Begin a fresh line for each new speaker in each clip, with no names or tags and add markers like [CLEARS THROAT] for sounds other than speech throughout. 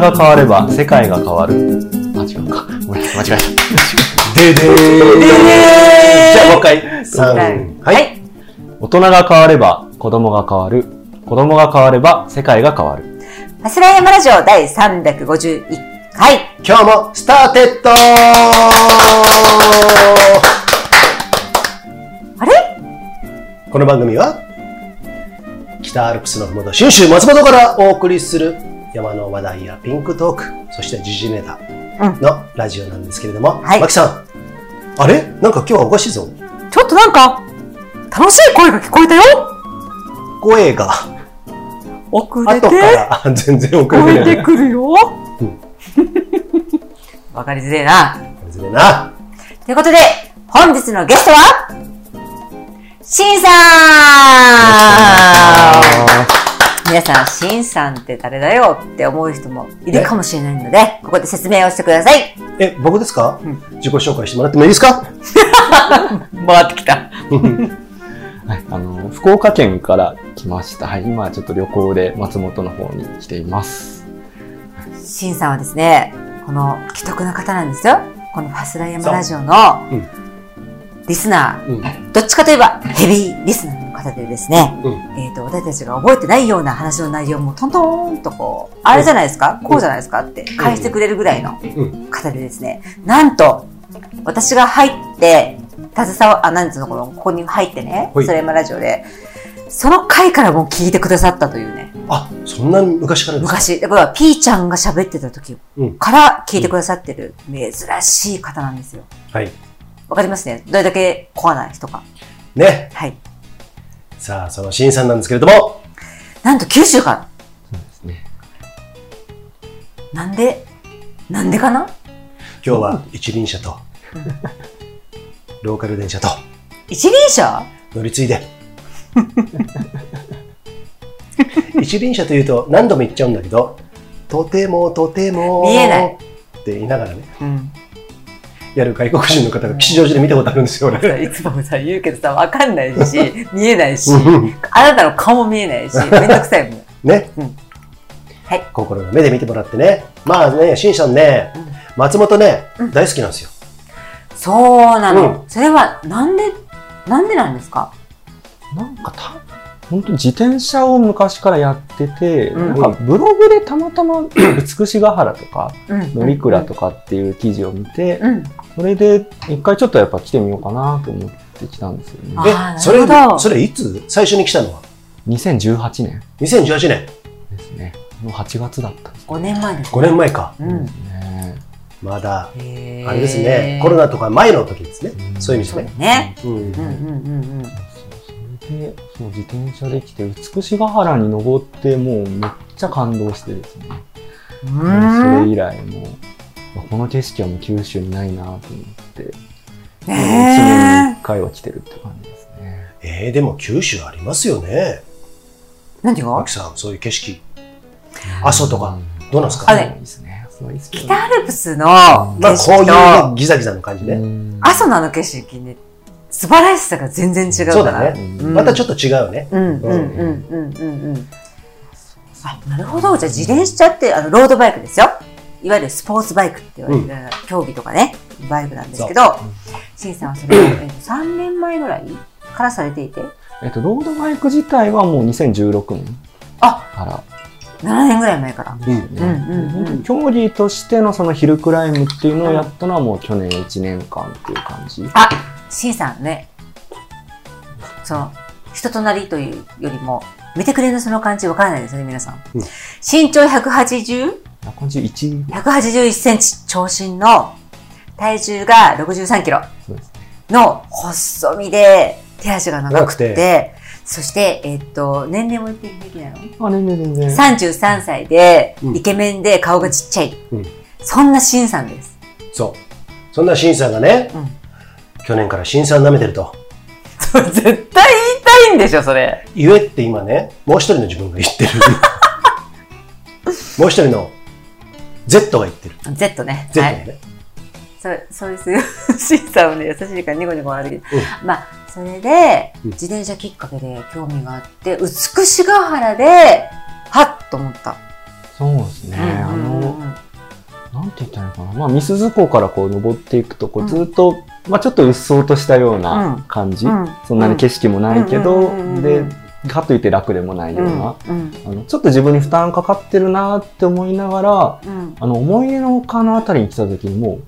が変われば世界が変わる。あ、違うか。ごめん、間違えた。
ででーじゃあもう一回。三
は。
はいい。
大人が変われば子供が変わる。子供が変われば世界が変わる。
ファスライヤマラジオ第351回。
今日もスターテッド
あれ？
この番組は北アルプスのふもと信州松本からお送りする山の話題やピンクトーク、そして時事ネタのラジオなんですけれども、
はい。
マキさん、あれ？なんか今日はおかしいぞ。
ちょっとなんか、楽しい声が聞こえたよ。
声が。
遅れて。
後から全然遅れてない。
てくるよ。わかりづれえな。
ずれな。
ということで、本日のゲストは、シンさん。皆さん、シンさんって誰だよって思う人もいるかもしれないので、ここで説明をしてください。
え、僕ですか、自己紹介してもらってもいいですか？[LAUGHS]
回ってきた。[LAUGHS]
はい、あの、福岡県から来ました。はい、今はちょっと旅行で松本の方に来ています。
シンさんはですね、この既得な方なんですよ。このファスライヤマラジオの
うん
リスナー、
うん。
どっちかといえばヘビーリスナーの方でですね、
うん。
えっ、と、私たちが覚えてないような話の内容もトントーンとこう、あれじゃないですか、こうじゃないですか？って返してくれるぐらいの
うん。
方でですね、なんと、私が入って、携わ、あ、なんつうの、この、ここに入ってね、
はい
それまラジオで、その回からもう聞いてくださったというね、
あ、そんな昔からですか？
昔、だから、ピーちゃんが喋ってた時
うん
から聞いてくださってる珍しい方なんですよ。
はい。
わかりますねどれだけコアな人か。
ね。
はい。
さあ、そのシンさんなんですけれども、
なんと九州から。
そうですね。
なんで、なんでかな？
今日は一輪車と、ローカル電車と
一輪車？
乗り継いで。一輪車というと何度も言っちゃうんだけど、とてもとても
見えない
って言いながらね、
うん。
やる外国人の方が吉祥寺で見たことあるんですよ、俺。
いつもさ、言うけどさ、わかんないし、[LAUGHS] 見えないし、
うん
あなたの顔も見えないし、[LAUGHS] めんどくさいもん。
ね。
うんはい
心の目で見てもらってね。まあね、シンさんね、
うん
松本ね、
うん
大好きなんですよ。
そうなの。
うん
それは、なんで、なんでなんですか？
なんかた、本当自転車を昔からやってて、
うん
なんかブログでたまたま [CLEARS THROAT] 美しが原とか、
うん。
乗鞍とかっていう記事を見て、
うん。
それで一回ちょっとやっぱ来てみようかなと思って来たんですよね。
え、それそれいつ？最初に来たのは
？2018年
?2018 年。
ですね。の8月だったんです
5年前です、
5年前か。
うん。
ね。
まだ、あれですね、コロナとか前の時ですね。
うん
そういう意味ですね。うん
うんうんうん
そうそれでそう自転車で来て美しが原に登ってもうめっちゃ感動してですね。それ以来もうまあこの景色はもう九州にないなと思って、もう一年
ね
に一回は来てるって感じですね。
えー、でも九州ありますよね。
え。何が？
マキさん、そういう景色。阿蘇とか、どうなんですか？
あれ
いいですね。
北アルプスの
まあ、
景
こういうね、ギザギザの感じね。
うん
阿蘇のあの景色ね、素晴らしさが全然違うから。
ね。
うん
またちょっと違うね。
うんうんうんうんうんうん。あ、なるほど。じゃあ自転車って、あの、ロードバイクですよ。いわゆるスポーツバイクって言われる、競技とかね、バイクなんですけど、シンさんはそれを、えーと3年前ぐらいからされていて、
えっと、ロードバイク自体はもう2016年
あ
から
7年ぐらい前から。
うん。
うんうんうんうん。
競技としてのそのヒルクライムっていうのをやったのはもう去年1年間っていう感じ。
あ、シンさんね、その、人となりというよりも、見てくれるその感じわからないですよね、皆さん。
うん
身長 180?
181
181センチ長身の体重が63キロ。の細身で手足が長くて、そして、えっと、年齢も言って平気なの？
あ、全然全然。
?33 歳で、
うん
イケメンで顔がちっちゃい。
うん
そんなシンさんです。
そう。そんなシンさんがね、
うん
去年からシンさん舐めてると。[LAUGHS]
絶対言いたいんでしょ、それ。
言えって今ね、もう一人の自分が言ってる。[LAUGHS] もう一人の Z が言ってる。
Z ね。
Z
はい。そうそうですよ。[LAUGHS] シンさんはね、優しいからニコニコ笑ってきて
うん
まあ、それで、
うん
自転車きっかけで興味があって、美しが原で、はっと思った。
そうですね。あ
うんうんうん
の、て言ったらいいのかな。まあ、ミスズ湖からこう登っていくと、こうずっと、まあ、ちょっと鬱蒼としたような感じ。
うん。
そんなに景色もないけど、
うんうんうんうん
で、かといって楽でもないような。
うん。
あのちょっと自分に負担かかってるなって思いながら、
うん。
あの、思い出の丘のあたりに来た時にも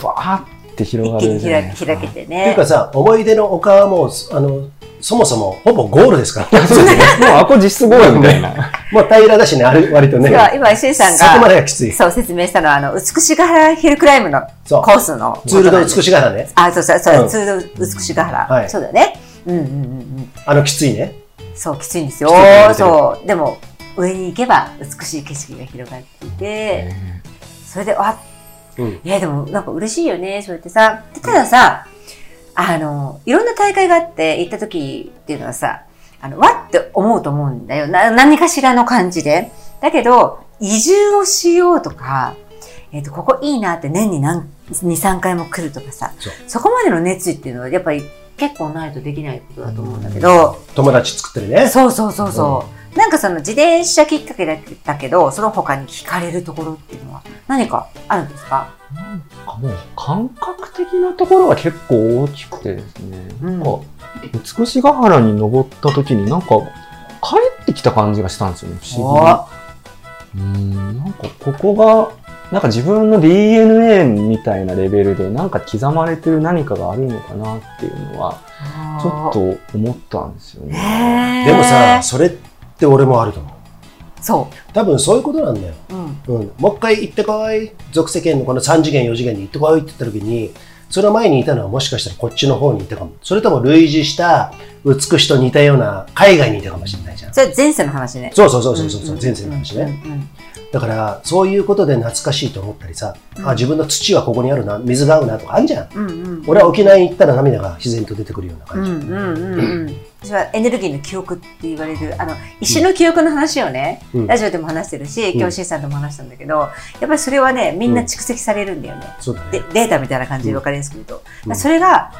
う、バーって広がるじゃない
開
ですか。
開けて
っていう
ね
か。さ、思い出の丘はもう、あの、そもそもほぼゴールですから。
そうですね。もうあこ実質ゴールみたいな。
もう平らだしね、あれ割とね。
今、今、石井さん
そこまで
が、
がきつい。
そう、説明したのは、あの、美しが原ヒルクライムのコースの。
ツールド美しが原ね。
あ、そうそう、そうう、
ん
ツールド美しが原。
はい
そうだよね。うんうんうんうん。
あのきついね。
そう、きついんですよそう。でも、上に行けば美しい景色が広がっていて、それで、わ
うん。
いや、でも、なんか嬉しいよね、そうやってさ。でたださ、あの、いろんな大会があって行った時っていうのはさ、あの、わって思うと思うんだよ。な何かしらの感じで。だけど、移住をしようとか、えっ、と、ここいいなって年に何、2、3回も来るとかさ、
そ
こまでの熱意っていうのはやっぱり結構ないとできないことだと思うんだけど、
友達作ってるね。
そうそうそうそう。なんかその自転車きっかけだだけど、その他に惹かれるところっていうのは何かあるんですか？
なんかもう感覚的なところが結構大きくてですね、
うん。
なんか美しが原に登った時になんか帰ってきた感じがしたんですよね、不思議に。うん、なんかここが、なんか自分の DNA みたいなレベルでなんか刻まれてる何かがあるのかなっていうのは、ちょっと思ったんですよね。
でもさ、それって俺もあると思う。
そ
多分そういうことなんだよ。
う。うん。
うん。もう一回行ってこい。属世間のこの3次元、4次元に行ってこいって言った時に、その前にいたのはもしかしたらこっちの方にいたかも。それとも類似した美しと似たような海外にいたかもしれないじゃん。
それ前世の話ね。
そうそうそうそうそう、
んん
前世の話ね。
うんうん
だから、そういうことで懐かしいと思ったりさ、
うん
あ、自分の土はここにあるな、水が合うなとかあんじゃん。
うんうん。
俺は沖縄に行ったら涙が自然と出てくるような
うん
感じ。
うんうんうん。私はエネルギーの記憶って言われる、あの、石の記憶の話をね、
うん
ラジオでも話してるし、
ん
今日シンさんとも話したんだけど、やっぱりそれはね、みんな蓄積されるんだよね。
そうだ
で
ね。
データみたいな感じで分かりやすく言うと。
うん
それが、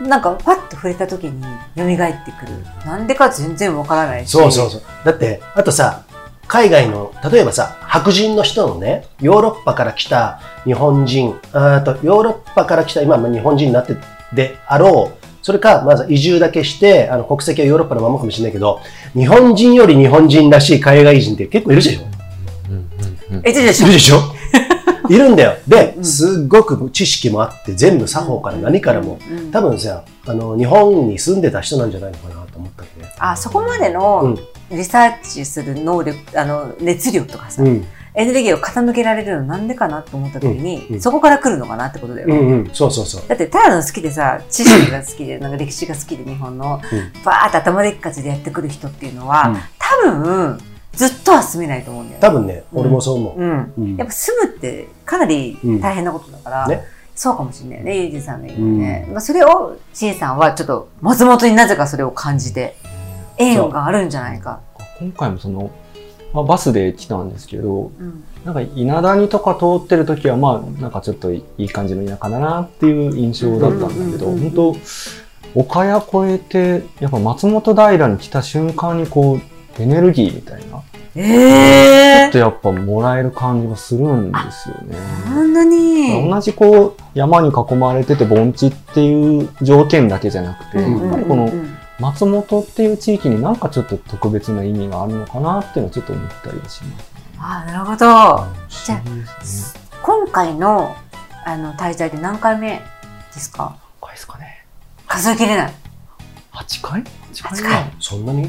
なんか、パッと触れた時に蘇ってくる。なんでか全然わからないし。
そうそうそう。だって、あとさ、海外の、例えばさ、白人の人のね、ヨーロッパから来た日本人、あとヨーロッパから来た、今、まあ日本人になってであろう、それか、まず移住だけして、あの、国籍はヨーロッパのままかもしれないけど、日本人より日本人らしい海外人って結構いるでしょ？
うんうんうん
え、
いるでしょ？いるんだよ。で
う、ん
すっごく知識もあって、全部作法から何からも、
うん
多分さ、あの、日本に住んでた人なんじゃないのかなと思ったんで。
あ、そこまで
う
の
ん
リサーチする能力、あの、熱量とかさ、
うん。
エネルギーを傾けられるのなんでかなと思った時に、そこから来るのかなってことだよ。
うんうん。そうそうそう。
だって、ただの好きでさ、知識が好きで、なんか歴史が好きで、日本の、
うん
バーって頭でっかちでやってくる人っていうのは、
うん
多分、ずっとは住めないと思うんだよね。
多分ね、俺もそう思う。
うん。
うん
やっぱ住むってかなり大変なことだから、
うんね
そうかもしれないね、ゆうじさんの言うね。まあ、それを、しんさんはちょっと松本になぜかそれを感じて、縁があるんじゃないか。
今回もその、まあ、バスで来たんですけど、
うん。
なんか稲谷とか通ってる時はまあなんかちょっといい感じの田舎だなっていう印象だったんだけど、
うんうんうんうん
本当岡谷越えてやっぱ松本平に来た瞬間にこうエネルギーみたいな、ちょ
え
っとやっぱもらえる感じがするんですよね。
こんなに。
同じこう山に囲まれてて盆地っていう条件だけじゃなくて、
うん
やっぱりこの松本っていう地域になんかちょっと特別な意味があるのかなっていうのはちょっと思ったりはします。
ああ、なるほど。じゃあ。今回の、あの、滞在で何回目ですか？
何回ですかね。
数えきれない。
8回 ?8
8回
そんなに？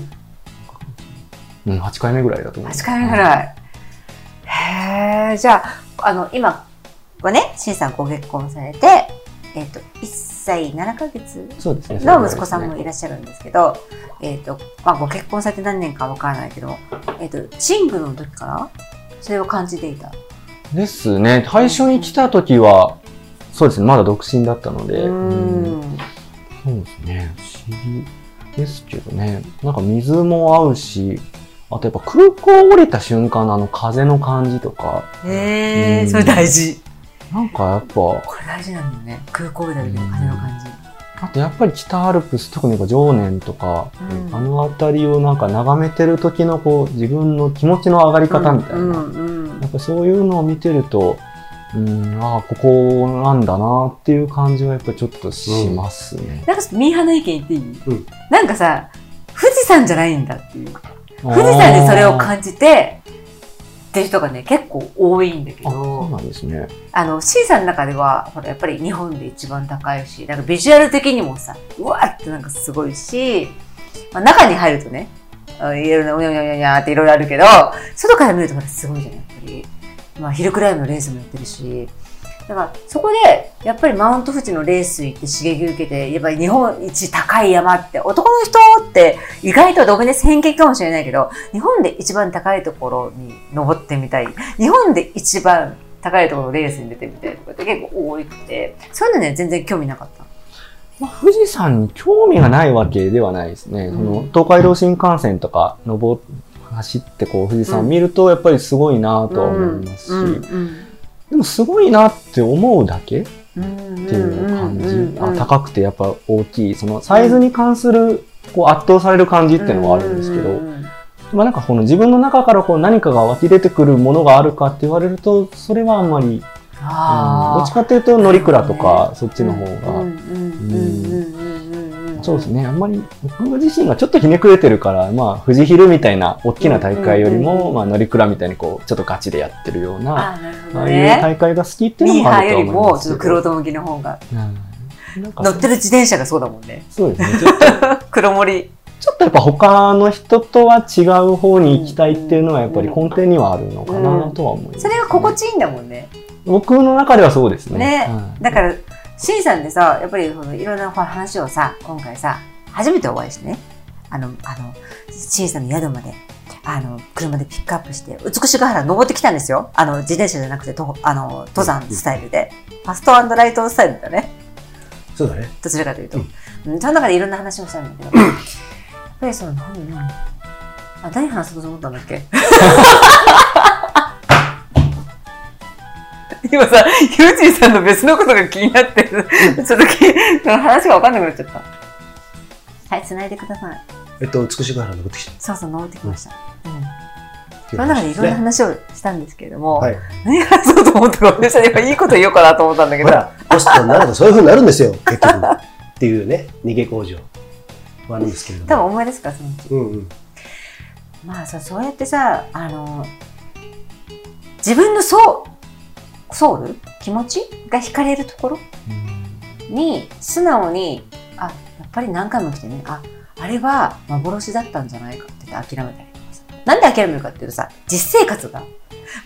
うん、8回目ぐらいだと思う。
8回目ぐらい。へえ、じゃあ、あの、今はね、しんさんご結婚されて、えっ、と、1歳7ヶ月。の息子さんもい
る。
らっしゃるんですけど、えっ、と、まあ、ご結婚されて何年かわからないけど、えっ、と、シングルの時からそれを感じていた。
ですね。最初に来た時は、そうですね。まだ独身だったので。
う
うん
ん。
そうですね。不思議ですけどね。なんか水も合うし、あとやっぱ空港降りた瞬間のあの風の感じとか、
へえ、
うん
それ大事。
なんかやっぱ、
これ大事なんだよね。空港でだけの風の感じ。
あとやっぱり北アルプス、特に常年とか、
うん
あの辺りをなんか眺めてる時のこう自分の気持ちの上がり方みたいな、
うんうん
やっぱそういうのを見てると、うん、ああ、ここなんだなっていう感じはやっぱりちょっとしますね。
なんかミーハーな意見言っていい、
うん
なんかさ、富士山じゃないんだっていう。富士山でそれを感じて、っていう人がね、結構多いんだけ
あ、そう
ど、
なんですね。
あの、C さんの中では、ほら、やっぱり日本で一番高いし、なんかビジュアル的にもさ、うわーってなんかすごいし、まあ、中に入るとね、あいろいろな、うにゃうにゃうにゃっていろいろあるけど、外から見るとほら、すごいじゃない、やっぱり。まあ、ヒルクライムのレースもやってるし、だから、そこで、やっぱりマウント富士のレース行って刺激受けて、やっぱり日本一高い山って、男の人って意外とごめんね、偏見かもしれないけど、日本で一番高いところに登ってみたい。日本で一番高いところのレースに出てみたいとかって結構多くて、そういうのね、全然興味なかった。
まあ、富士山に興味がないわけではないですね。
うん
その東海道新幹線とか登走ってこう富士山を見るとやっぱりすごいなとは思いますし、
うん
でもすごいなって思うだけっていう感じ、あ高くてやっぱ大きい。そのサイズに関するこう圧倒される感じっていうのはあるんですけど、まあなんかこの自分の中からこう何かが湧き出てくるものがあるかって言われるとそれはあんまり、うんどっちかっていうと乗鞍とかそっちの方が、
うん
そうですねあんまり僕自身がちょっとひねくれてるからまあ富士ヒルみたいな大きな大会よりも、
うんうんうん
まあ乗鞍みたいにこうちょっとガチでやってるような
あーなるほど
ああいう
ね。
大会が好きっていう
ミーハー
のもあると思います
ちょっと黒人向きの方が。
うん
乗ってる自転車がそうだもんね。
そうですねちょっと
黒森。
ちょっとやっぱ他の人とは違う方に行きたいっていうのはやっぱり根底にはあるのかなとは思います、
それが心地いいんだもんね。
僕の中ではそうですね。
ね
はい
だから、シンさんでさ、やっぱりそのいろんな話をさ、今回さ、初めてお会いしてね、あの、あの、シンさんの宿まで、あの、車でピックアップして、美しが原登ってきたんですよ。あの、自転車じゃなくて、とあの、登山スタイルで。ファストライトスタイルだね。
そうだね。
どちらかというと。
う
うん、その中でいろんな話もしたんだけど、[LAUGHS] やっぱりその、何、何あ、何話そうと思ったんだっけ？[LAUGHS] 今さ、ゆうちーさんの別のことが気になってる。ちょっとき話が分かんなくなっちゃった。はい、繋いでください。
えっと、美しが原登ってきた。
そうそう、登ってきました。うん。
う
その中でいろんな
ね
話をしたんですけれども、
はい。
何話そうと思ったか私は今いいこと言おうかなと思ったんだけど、
ほら、ホストになるとそういう風になるんですよ、結局。っていうね、逃げ工場もあるんですけれども。
多分思い出すから、そのうち。
うんうん。
まあさ、そうやってさ、あの、自分のソウソウル？気持ち？が惹かれるところ？に、素直に、あ、やっぱり何回も来てね、あ、あれは幻だったんじゃないかって言って諦めたりとかさ。なんで諦めるかっていうとさ、実生活が。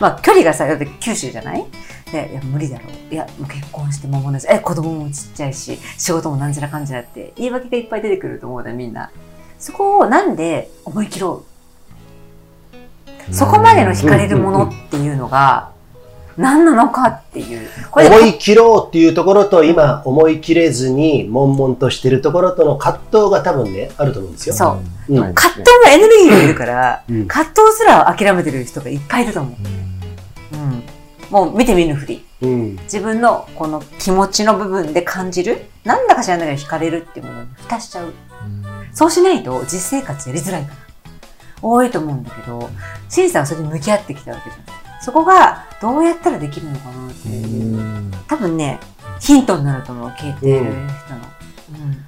まあ、距離がさ、だって九州じゃない？で、いや、無理だろう。いや、もう結婚して間もないし、え、子供もちっちゃいし、仕事もなんちゃらかんちゃらって、言い訳がいっぱい出てくると思うね、みんな。そこをなんで思い切ろう？そこまでの惹かれるものっていうのが、何なのかっていう。
思い切ろうっていうところと、今、思い切れずに、悶々としてるところとの葛藤が多分ね、あると思うんですよ。
そう葛藤もエネルギーがいるから、
うん
葛藤すら諦めてる人がいっぱいいると思う。うん。もう見て見ぬふり。
うん。
自分のこの気持ちの部分で感じる、なんだか知らないけど惹かれるっていうものに蓋しちゃう。そうしないと実生活やりづらいから。多いと思うんだけど、シンさんはそれに向き合ってきたわけじゃん。そこがどうやったらできるのかなっていう。多分ね、ヒントになると思う、聞いている人の。うん。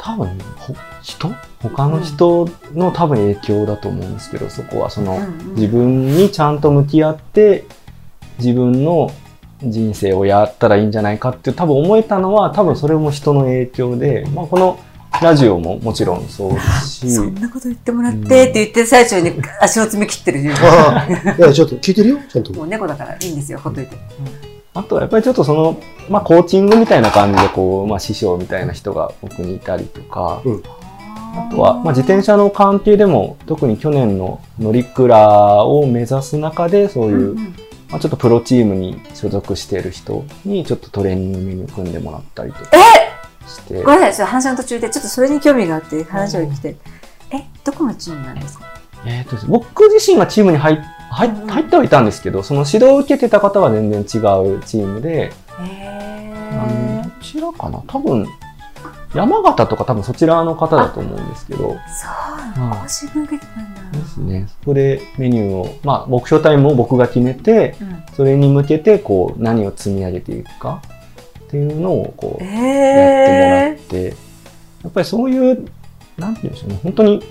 多分ほ人？他の人の多分影響だと思うんですけどそこはその、
うんうん。
自分にちゃんと向き合って自分の人生をやったらいいんじゃないかって多分思えたのは多分それも人の影響で、まあ、このラジオももちろんそうですし。
そんなこと言ってもらってって言ってる最中に足の爪切ってる
いや、ちょっと聞いてるよ、ちゃんと。
もう猫だからいいんですよ、ほっといて。
あとはやっぱりちょっとその、まあ、コーチングみたいな感じでこう、まあ、師匠みたいな人が僕にいたりとか、あとは、まあ、自転車の関係でも特に去年の乗鞍を目指す中でそういう、
うんうん。
まあ、ちょっとプロチームに所属している人にちょっとトレーニングメニュー組んでもらったりとかして。
ごめんなさい、話の途中でちょっとそれに興味があって話を聞いて。え、どこのチームなんですか？
えーと僕自身がチームに入入入ってはいたんですけどその指導を受けてた方は全然違うチームで、
へ
うんどちらかな？多分山形とか多分そちらの方だと思うんですけど、
そうなんだ。
ですね。そこでメニューを、まあ、目標タイムを僕が決めて、
うん。
それに向けて、こう、何を積み上げていくかっていうのを、こう、やってもら
え
って、やっぱりそういう、なんて言うんでしょうね、本当に、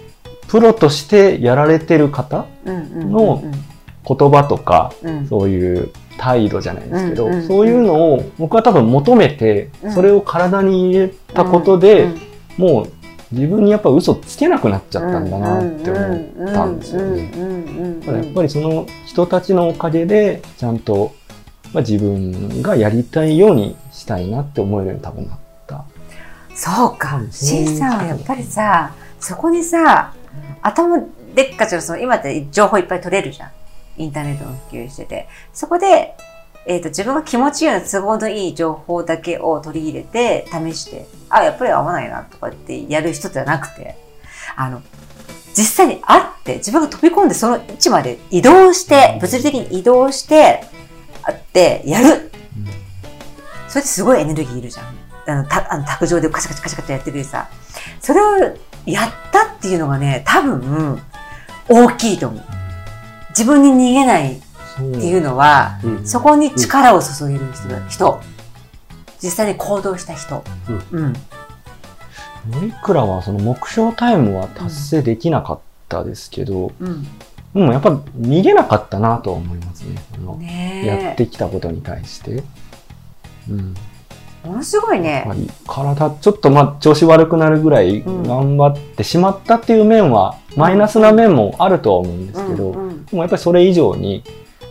プロとしてやられてる方、の言葉とか。そういう態度じゃないですけど、そういうのを僕は多分求めて、
うん。
それを体に入れたことで、
うん
もう自分にやっぱ嘘つけなくなっちゃったんだなって思ったんですよね。やっぱりその人たちのおかげで、ちゃんと、まあ、自分がやりたいようにしたいなって思えるように多分なった。
そうか
う。ん
シンさんはやっぱりさ、そこにさ、頭でっかちのその今って情報いっぱい取れるじゃん。インターネットの普及してて。そこで、えっ、と、自分が気持ちいいような都合のいい情報だけを取り入れて、試して、あ、やっぱり合わないなとかってやる人じゃなくて、あの、実際に会って、自分が飛び込んでその位置まで移動して、物理的に移動して、会って、やるそれってすごいエネルギーいるじゃん。あの、たあの卓上でカチャカチャカチャカチャやってるさ、それをやったっていうのがね、多分、大きいと思う。自分に逃げないっていうのは、
うん
そこに力を注げる人だ、人。実際に行動した人。うん。
森倉はその目標タイムは達成できなかったですけど、
うん。
でもやっぱ逃げなかったなとは思いますね。あの。やってきたことに対して。うん。
ものすごいね。
り体ちょっとまあ調子悪くなるぐらい
うん
頑張ってしまったっていう面は、マイナスな面もあるとは思うんですけど、
うんうん
でもやっぱりそれ以上に、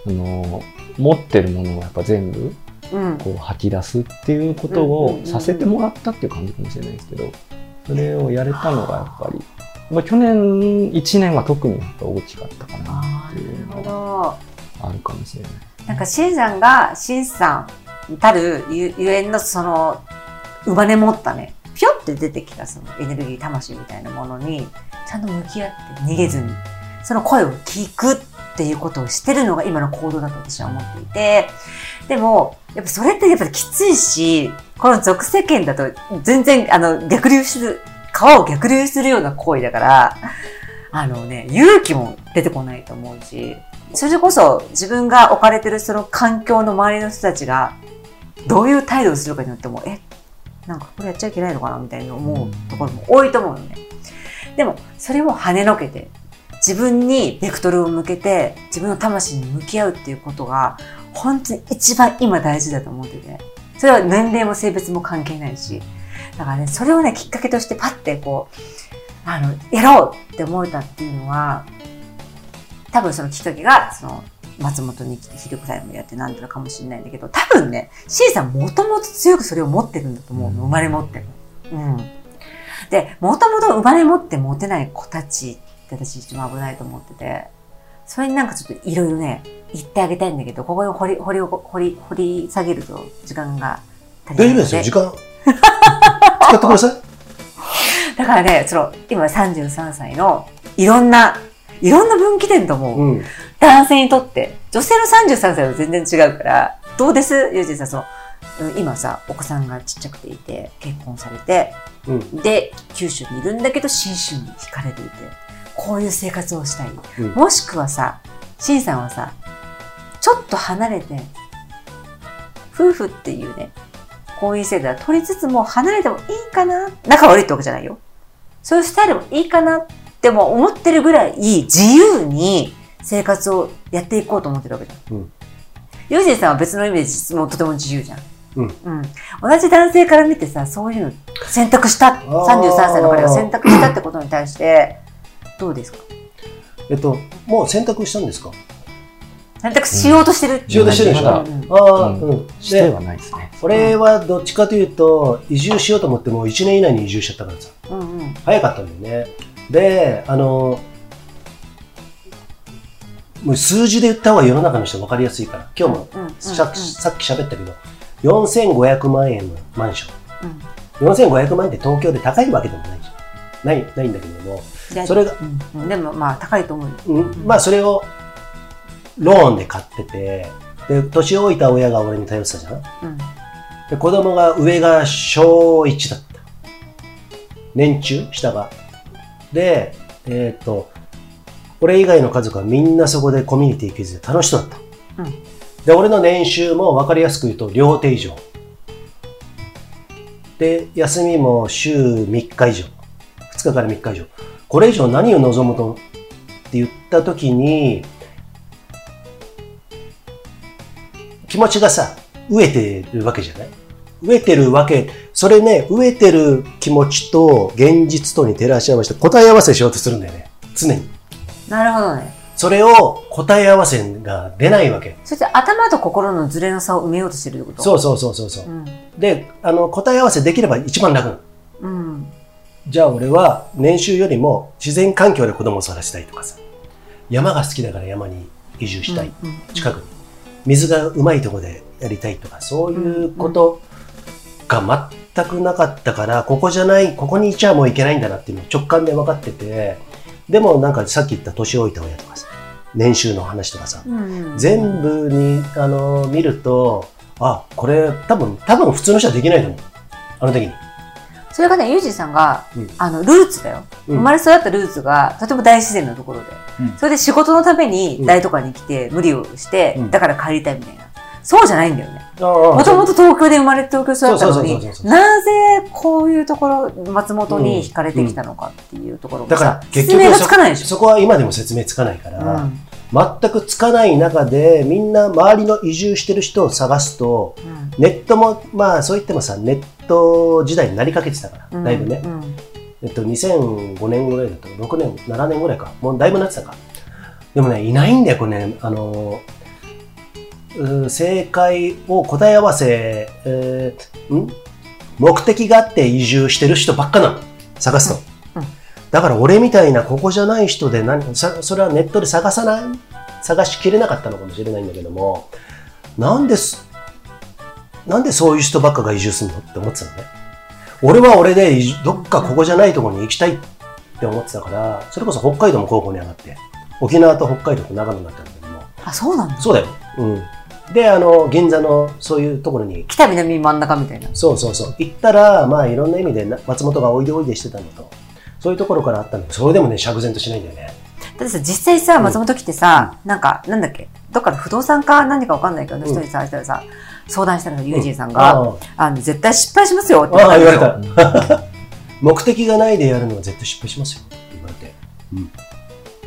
あの持ってるものをやっぱ全部
うん。
こう吐き出すっていうこと
うんうんうんうん
をさせてもらったっていう感じかもしれないですけど、それをやれたのがやっぱり、まあ、去年1年は特に大きかったかな
あ
っていう
あ、なる
の
ど。
あるかもしれない。
なんか、シンさんが、シンさんたるゆゆえんのその、生まれ持ったね、ぴょって出てきたそのエネルギー、魂みたいなものに、ちゃんと向き合って逃げずに、その声を聞くっていうことをしてるのが今の行動だと私は思っていて、でも、やっぱそれってやっぱりきついし、この俗世間だと全然あの逆流する、川を逆流するような行為だから、あのね、勇気も出てこないと思うし、それこそ自分が置かれてるその環境の周りの人たちがどういう態度をするかによっても、え、なんかこれやっちゃいけないのかなみたいに思うところも多いと思うのね。でも、それを跳ねのけて、自分にベクトルを向けて、自分の魂に向き合うっていうことが、本当に一番今大事だと思ってて。それは年齢も性別も関係ないし。だからね、それをね、きっかけとしてパッてこう、あの、やろうって思えたっていうのは、多分そのきっかけが、その、松本に来てヒルクライムやってなんだのかもしれないんだけど、多分ね、C さんもともと強くそれを持ってるんだと思うの、生まれ持ってる。うん。で、もともと生まれ持って持てない子たちって私一番危ないと思ってて、それになんかちょっといろいろね、言ってあげたいんだけど、ここに掘り、掘り、掘り、掘り下げると時間が足りないの
大丈夫ですよ、時間。[LAUGHS] 使ってください。
だからね、その、今33歳の、いろんな、いろんな分岐点と思う。
うん。
男性にとって、女性の33歳は全然違うから、どうです？ゆうじさん、その、うん今さ、お子さんがちっちゃくていて、結婚されて、
うん。
で、九州にいるんだけど、新州に惹かれていて、こういう生活をしたい。
うん
もしくはさ、新さんはさ、ちょっと離れて、夫婦っていうね、婚姻制度は取りつつも離れてもいいかな仲悪いってわけじゃないよ。そういうスタイルもいいかなっても思ってるぐらい自由に生活をやっていこうと思ってるわけじゃん。
うん
ユージンさんは別の意味でもとても自由じゃん。
うん
同じ男性から見てさ、そういうの選択した、33歳の彼が選択したってことに対して、どうですか？
えっと、もう選択したんですか？
選択しようとしてるって
しようとしてるでしょああ、
うんしてはないですね。
これはどっちかというと、移住しようと思っても1年以内に移住しちゃったからさ。
うんうん。
早かったんだよね。で、あの、もう数字で言った方が世の中の人分かりやすいから、今日も
うんうん
さ,、さっき喋ったけど、4500万円のマンショ
うん
ン。4500万円って東京で高いわけでもないじゃん。ない、ないんだけども、
で
それが、
うんうんでもまあ高いと思うよ。
うん、まあそれをローンで買ってて、で、年老いた親が俺に頼ってたじゃん？
うん
で、子供が上が小1だった。年中、下が。で、えっ、と、俺以外の家族はみんなそこでコミュニティ築いて楽しそうだった。
うん
で、俺の年収も分かりやすく言うと両手以上。で、休みも週3日以上。2日から3日以上。これ以上何を望むと？って言った時に、気持ちがさ、飢えてるわけじゃない？飢えてるわけ、それね、飢えてる気持ちと現実とに照らし合わせて答え合わせしようとするんだよね。常に。
なるほどね。
それを答え合わせが出ないわけ。
そして頭と心のズレの差を埋めようとしてるってこと？
そうそうそうそうそう。
うん。
で、あの、答え合わせできれば一番楽。
うん。
じゃあ俺は年収よりも自然環境で子供を育てたいとかさ。山が好きだから山に移住したい。
うんうん
近くに。水がうまいとこでやりたいとか、そういうことが全くなかったから、ここじゃない、ここにいちゃもういけないんだなっていうのを直感で分かってて、でもなんかさっき言った年老いた親とかさ、年収の話とかさ、
うん。
全部に、あの、見ると、あ、これ多分、多分普通の人はできないと思う。あの時に。
それがね、ユージさんが、
うん。
あの、ルーツだよ。
うん。
生まれ育ったルーツが、とても大自然のところで。
うん。
それで仕事のために大都会に来て無理をして、
うん。
だから帰りたいみたいな。そうじゃないんだよね。
も
もともと東京で生まれて東京育ったのになぜこういうところ、松本に惹かれてきたのかっていうところ説明が
局
つかないでしょ。
そこは今でも説明つかないから、
うん。
全くつかない中で、みんな周りの移住してる人を探すと、
うん。
ネットも、まあそう言ってもさ、ネット時代になりかけてたから、
うん
だいぶね。
うん
えっと、2005年ぐらいだと、6年、7年ぐらいか。もうだいぶなってたか。でもね、いないんだよ、これね。あの正解を答え合わせ、えーん？目的があって移住してる人ばっかなの。探すと。
うんうん
だから俺みたいなここじゃない人で何さ、それはネットで探さない、探しきれなかったのかもしれないんだけども、なんです、なんでそういう人ばっかが移住するのって思ってたのね。俺は俺でどっかここじゃないところに行きたいって思ってたから、それこそ北海道も高校に上がって、沖縄と北海道と長野になったんだけども、
あ、そうなんだ。
そうだよ。うん。で、あの、銀座のそういうところに、
北南真ん中みたいな。
そうそうそう、行ったら、まあいろんな意味でな松本がおいでおいでしてたのと、そういうところからあったんだけど、それでもね、釈然としないんだよね。
だってさ、実際さ、松本来てさ、なんか、なんだっけ、どっかの不動産か何かわかんないけど、
ん
人にさ、したらさ、相談したらさ、ユージンさん
あ
が、あの、絶対失敗しますよって
あああ、言われた。[LAUGHS] 目的がないでやるのは絶対失敗しますよって言われて。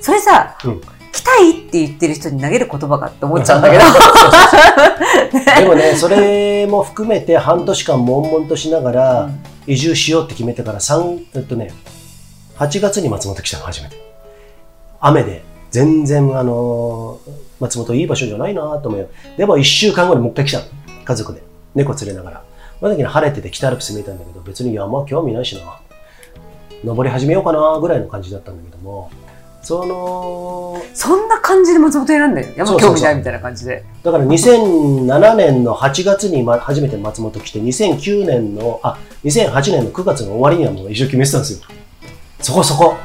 それさ、
うん
来たいって言ってる人に投げる言葉かって思っちゃうんだけど。[LAUGHS] [LAUGHS]
でもね、それも含めて半年間悶々としながら移住しようって決めてから3、えっとね、8月に松本来たの初めて。雨で、全然あのー松本いい場所じゃないなと思うよ。でも1週間後にもう一回来たの。家族で。猫連れながら。その時に晴れてて北アルプス見えたんだけど、別に山興味ないしな。登り始めようかなぐらいの感じだったんだけども、その、
そんな感じで松本選んだよ。山興味ないみたいな感じで。
だから2007年の8月にま初めて松本来て、2009年の、あ、2008年の9月の終わりにはもう移住決めてたんですよ。そこそこ。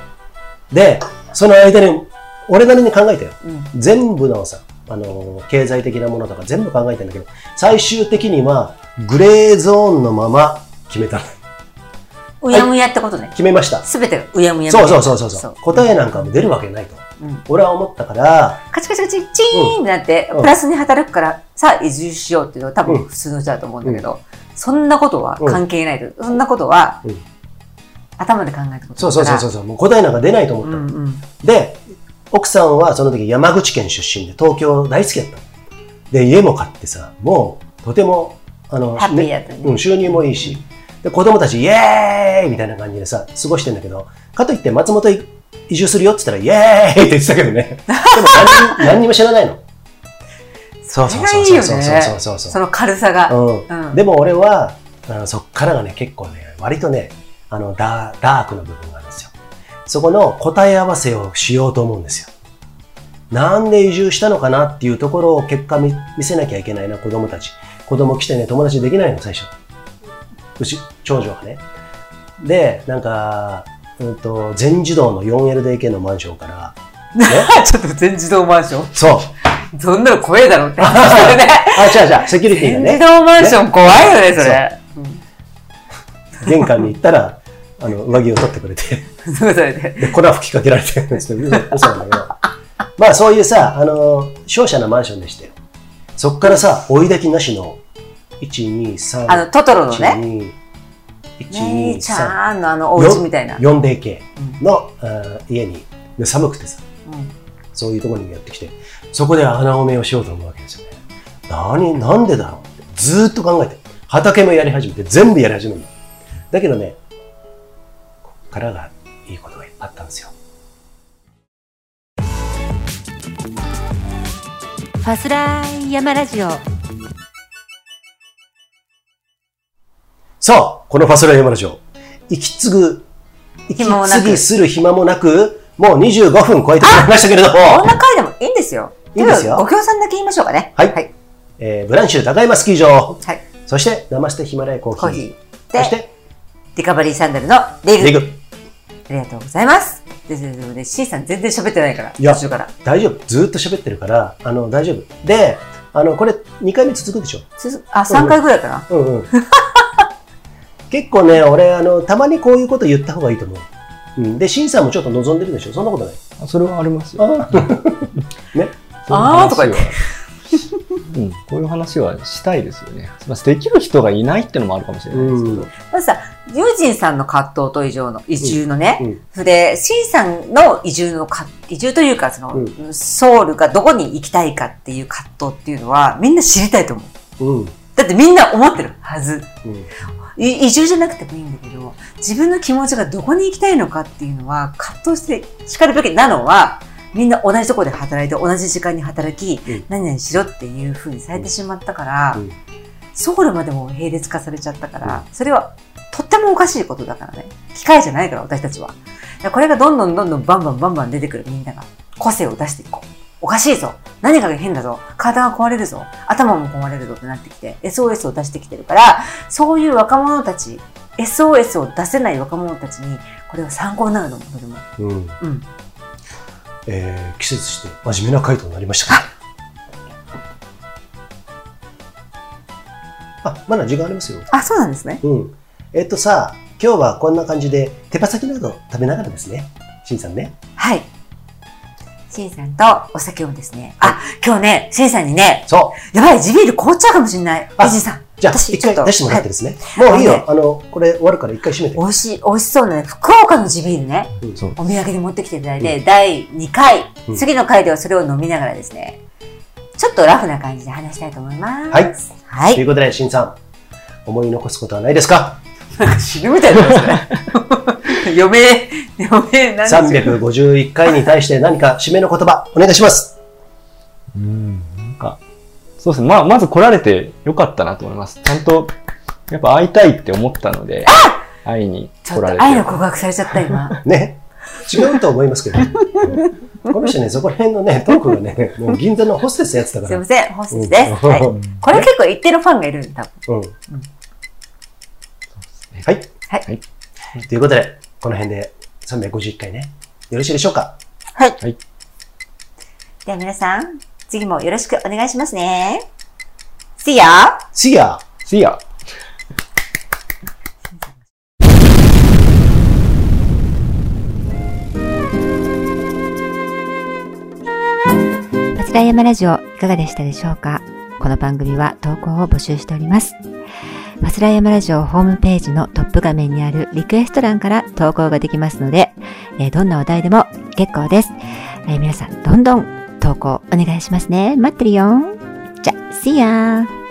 で、その間に、俺なりに考えたよ。
うん。
全部のさ、あの、経済的なものとか全部考えたんだけど、最終的には、グレーゾーンのまま決めたの。
うやむやってことね。
決めました。
すべてがうやむや
そうそうそうそうそう。答えなんかも出るわけないと。
うん。
俺は思ったから、
カチカチカチ、チーンってなって、
うん
プラスに働くから、さあ移住しようっていうのは多分普通の人だと思うんだけど、そんなことは関係ないと。そんなことは、
うん
頭で考えたこと
そうそうそうそうそう、もう答えなんか出ないと思ったの。
うんうん。
で、奥さんはその時山口県出身で東京大好きだったの。で、家も買ってさ、もうとても、あの、
ハッピーだったね
うん、収入もいいし、で、子供たちイエーイみたいな感じでさ、過ごしてんだけど、かといって松本移住するよって言ったら、イエーイって言ってたけどね。でも何に何にも知らないの。そう
それがいいよね。
そうそうそうそうそう
その軽さが。
うん
うん
でも俺は、あのそっからがね、結構ね、割とね、あのダー、ダークな部分が。そこの答え合わせをしようと思うんですよ。なんで移住したのかなっていうところを結果見見せなきゃいけないな、子供たち。子供来てね、友達できないの、最初。うち、長女がね。で、なんか、うんと、全自動の 4LDK のマンションから、[LAUGHS] ね、
ちょっと全自動マンション？
そう。
そんなの怖いだろって。
あ、違う違う、セキュリティがね
全自。動マンション怖いよね、それ。
玄関に行ったら、あの、上着を取ってくれて、
それで。
で、粉吹きかけられてるんですけど、嘘嘘なんだけど。まあ、そういうさ、あの、商社なマンションでしたよ。そっからさ、追い焚きなしの、1、2、3、
あの、トトロのね、
1、2、1、2、
姉ち
3、
ゃんのあの、お家みたいな。
4DK の、あー家に、で寒くてさ、
うん
そういうところにやってきて、そこで穴埋めをしようと思うわけですよね。何、なんでだろうって、ずーっと考えて、畑もやり始めて、全部やり始めるの。だけどね、からがいいことがいっぱいあったんですよ。
ファスライヤマラジオ
さあ、このファスライヤマラジオ、息継ぐ、息継ぎする暇もなく、もう25分超えてしまいましたけれども、
こんな回でもいいんですよ。
いいんですよ
ご協賛だけ言いましょうかね。
はい
はい。
えーブランシュ高山スキー場、
はい。
そしてナマステヒマラヤコーヒー、
コーヒー。で、
そして
ディカバリーサンダルのレイグ。
リグ。
ありがとうございます。で、で、で、で、C さん全然喋ってないから、
いや
途中から。
大丈夫。ずーっと喋ってるから、あの、大丈夫。で、あの、これ2回目続くでしょ。
つあ、3回ぐらいかな。
うんうん。[LAUGHS] 結構ね、俺、あの、たまにこういうこと言った方がいいと思う。うん。で、シンさんもちょっと望んでるでしょ。そんなことない。
あそれはありますよ。
あ [LAUGHS] ね。
あーとか言って。
うん、こういう話はしたいですよね。まあ、できる人がいないってのもあるかもしれないですけど。
うん
まずさ、ユージンさんの葛藤と移住の、移住のね、
うん
それで、C さんの移住のか、移住というか、その、
う
ソウルがどこに行きたいかっていう葛藤っていうのは、みんな知りたいと思う。
うん。
だってみんな思ってるはず。
うん。
い移住じゃなくてもいいんだけど、自分の気持ちがどこに行きたいのかっていうのは、葛藤して叱るべきなのは、みんな同じところで働いて、同じ時間に働き、
うん
何々しろっていう風にされてしまったから、
うん
ソウルまでも並列化されちゃったから、それはとってもおかしいことだからね。機械じゃないから、私たちは。これがどんどんどんどんバンバンバンバン出てくるみんなが個性を出していこう。おかしいぞ。何かが変だぞ。体が壊れるぞ。頭も壊れるぞってなってきて、SOS を出してきてるから、そういう若者たち、SOS を出せない若者たちに、これは参考になるのも、とても。
うん。
うん。
えー、季節して真面目な回答になりましたね。あ、まだ時間ありますよ。
あ、そうなんですね。
うん。えっとさ、今日はこんな感じで手羽先など食べながらですね。しんさんね。
はい。シンさんとお酒をですね。あ、今日ね、シンさんにね、
そう。
やばい、地ビール凍っちゃうかもしれない。
あ
イジさん。
じゃあ、一
私ちょっと
回出してもらってですね。もういい
はい
よ。あの、これ終わるから一回閉めて。
美味しい、美味しそうなね、福岡の地ビールね。お土産に持ってきていただいて、第2回、
うん
次の回ではそれを飲みながらですね、ちょっとラフな感じで話したいと思います。
はい。
はい。
ということで、しんさん、思い残すことはないですか？
なんか死ぬみたいなですね。[LAUGHS] 余命、余命何日
?351 回に対して何か締めの言葉、お願いします。
うん、そうですね。まあ、まず来られてよかったなと思います。ちゃんと、やっぱ会いたいって思ったので、会いに
ちょっ
来られて。
と愛の告白されちゃった今。[LAUGHS]
ね。違うと思いますけど。この人ね、そこら辺のね、トークがね、もう銀座のホステスやってたから。
すいません、ホステスです。
うん
はい。これ結構一定のファンがいるんだ。
うん。はい。
はい
ということで、この辺で351回ね。よろしいでしょうか？
はい。
はい
では皆さん、次もよろしくお願いしますね。See ya!
See ya!
See ya!
松田山ラジオいかがでしたでしょうか？この番組は投稿を募集しております。マスラヤマラジオホームページのトップ画面にあるリクエスト欄から投稿ができますので、えーどんなお題でも結構です。えー皆さん、どんどん投稿お願いしますね。待ってるよ。じゃ、See ya!